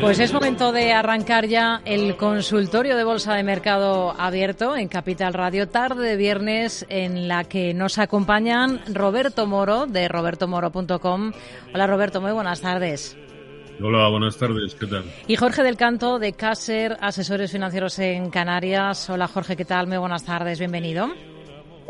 Pues es momento de arrancar ya el consultorio de Bolsa de Mercado abierto en Capital Radio, tarde de viernes, en la que nos acompañan Roberto Moro de robertomoro.com. Hola Roberto, muy buenas tardes. Hola, buenas tardes, ¿qué tal? Y Jorge del Canto de Caser, asesores financieros en Canarias. Hola Jorge, ¿qué tal? Muy buenas tardes, bienvenido.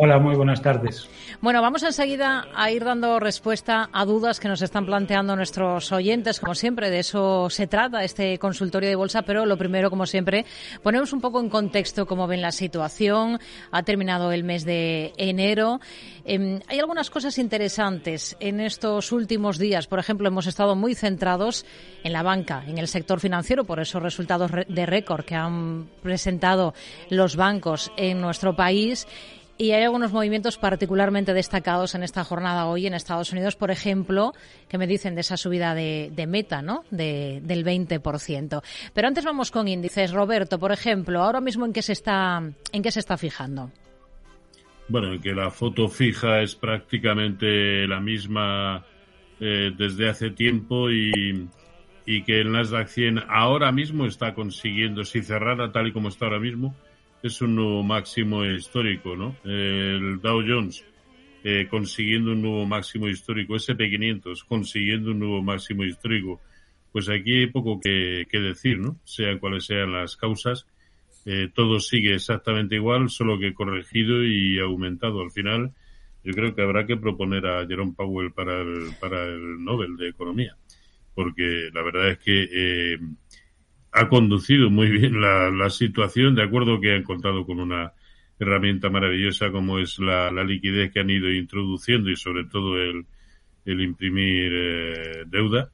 Hola, muy buenas tardes. Bueno, vamos enseguida a ir dando respuesta a dudas que nos están planteando nuestros oyentes. Como siempre, de eso se trata este consultorio de bolsa, pero lo primero, como siempre, ponemos un poco en contexto cómo ven la situación. Ha terminado el mes de enero. Em, hay algunas cosas interesantes en estos últimos días. Por ejemplo, hemos estado muy centrados en la banca, en el sector financiero, por esos resultados de récord que han presentado los bancos en nuestro país y hay algunos movimientos particularmente destacados en esta jornada hoy en Estados Unidos, por ejemplo, que me dicen de esa subida de, meta, ¿no? De, del 20%. Pero antes vamos con índices. Roberto, por ejemplo, ahora mismo en qué se está, en qué se está fijando. Bueno, que la foto fija es prácticamente la misma eh, desde hace tiempo y, y que el Nasdaq 100 ahora mismo está consiguiendo, si cerrara tal y como está ahora mismo, es un nuevo máximo histórico, ¿no? El Dow Jones eh, consiguiendo un nuevo máximo histórico, SP500 consiguiendo un nuevo máximo histórico. Pues aquí hay poco que, decir, ¿no? Sea cuales sean las causas, eh, todo sigue exactamente igual, solo que corregido y aumentado. Al final, yo creo que habrá que proponer a Jerome Powell para el, para el Nobel de Economía, porque la verdad es que eh, ha conducido muy bien la, situación, de acuerdo que ha encontrado con una herramienta maravillosa como es la, liquidez que han ido introduciendo y sobre todo el, el imprimir eh, deuda.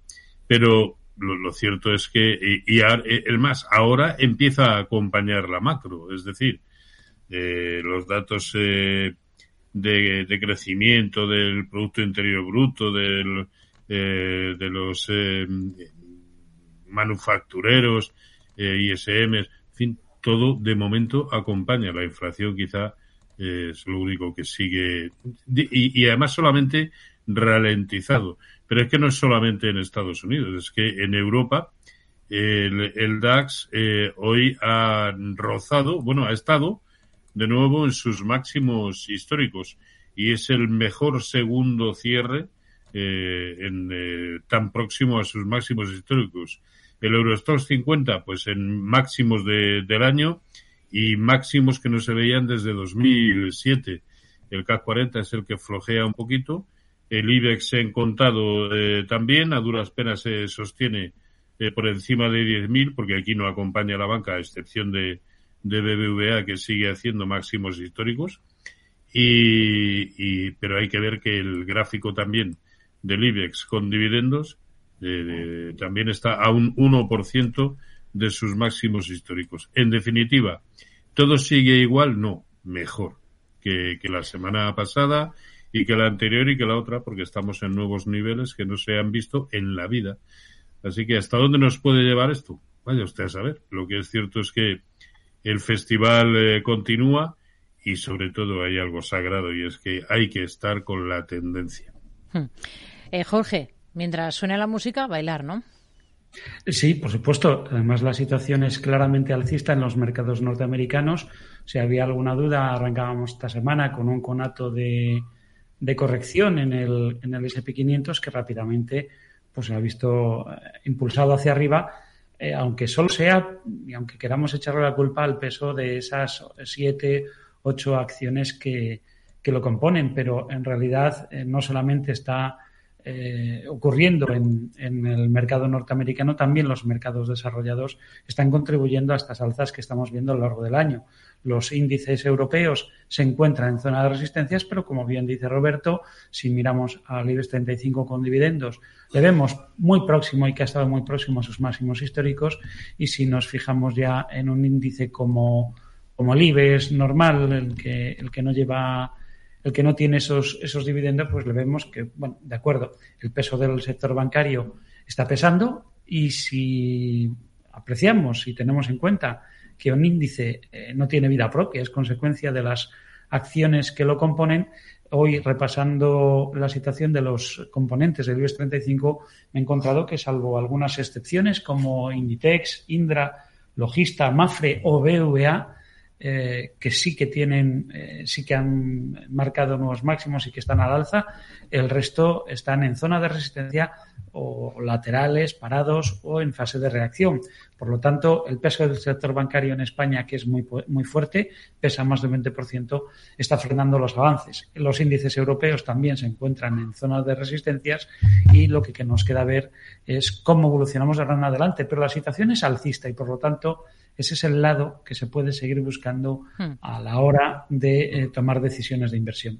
Pero lo, cierto es que, y, el más, ahora empieza a acompañar la macro, es decir, eh, los datos eh, de, de, crecimiento del Producto Interior Bruto, del, de los manufactureros, eh, ISM, en fin, todo de momento acompaña. La inflación quizá eh, es lo único que sigue y, además solamente ralentizado. Pero es que no es solamente en Estados Unidos, es que en Europa el, DAX eh, hoy ha rozado, bueno, ha estado de nuevo en sus máximos históricos y es el mejor segundo cierre en, tan próximo a sus máximos históricos. El Eurostox 50, pues en máximos de, del año y máximos que no se veían desde 2007. El CAC 40 es el que flojea un poquito. El IBEX en contado eh, también, a duras penas se sostiene eh, por encima de 10.000, porque aquí no acompaña la banca, a excepción de, de BBVA, que sigue haciendo máximos históricos. Y, y, pero hay que ver que el gráfico también del IBEX con dividendos también está a un 1% de sus máximos históricos. En definitiva, ¿todo sigue igual? No, mejor que, la semana pasada y que la anterior y que la otra, porque estamos en nuevos niveles que no se han visto en la vida. Así que, ¿hasta dónde nos puede llevar esto? Vaya usted a saber. Lo que es cierto es que el festival eh, continúa y sobre todo hay algo sagrado y es que hay que estar con la tendencia. Hmm. Eh, Jorge, mientras suene la música, bailar, ¿no? Sí, por supuesto. Además, la situación es claramente alcista en los mercados norteamericanos. Si había alguna duda, arrancábamos esta semana con un conato de, corrección en el, en el SP500 que rápidamente pues, se ha visto eh, impulsado hacia arriba, eh, aunque solo sea, y aunque queramos echarle la culpa al peso de esas siete, ocho acciones que, que lo componen, pero en realidad eh, no solamente está eh, ocurriendo en, el mercado norteamericano, también los mercados desarrollados están contribuyendo a estas alzas que estamos viendo a lo largo del año. Los índices europeos se encuentran en zona de resistencias, pero como bien dice Roberto, si miramos al IBEX 35 con dividendos, le vemos muy próximo y que ha estado muy próximo a sus máximos históricos. Y si nos fijamos ya en un índice como, como el IBEX normal, el que, el que no lleva el que no tiene esos, esos dividendos, pues le vemos que, bueno, de acuerdo, el peso del sector bancario está pesando y si apreciamos y tenemos en cuenta que un índice eh, no tiene vida propia, es consecuencia de las acciones que lo componen, hoy repasando la situación de los componentes del IBEX 35, me he encontrado que salvo algunas excepciones como Inditex, Indra, Logista, Mafre o BVA, eh, que sí que tienen, eh, sí que han marcado nuevos máximos y que están al alza. El resto están en zona de resistencia o laterales, parados o en fase de reacción. Por lo tanto, el peso del sector bancario en España, que es muy, muy fuerte, pesa más del 20%, está frenando los avances. Los índices europeos también se encuentran en zonas de resistencias y lo que, nos queda ver es cómo evolucionamos de ahora en adelante. Pero la situación es alcista y, por lo tanto, ese es el lado que se puede seguir buscando hmm. a la hora de eh, tomar decisiones de inversión.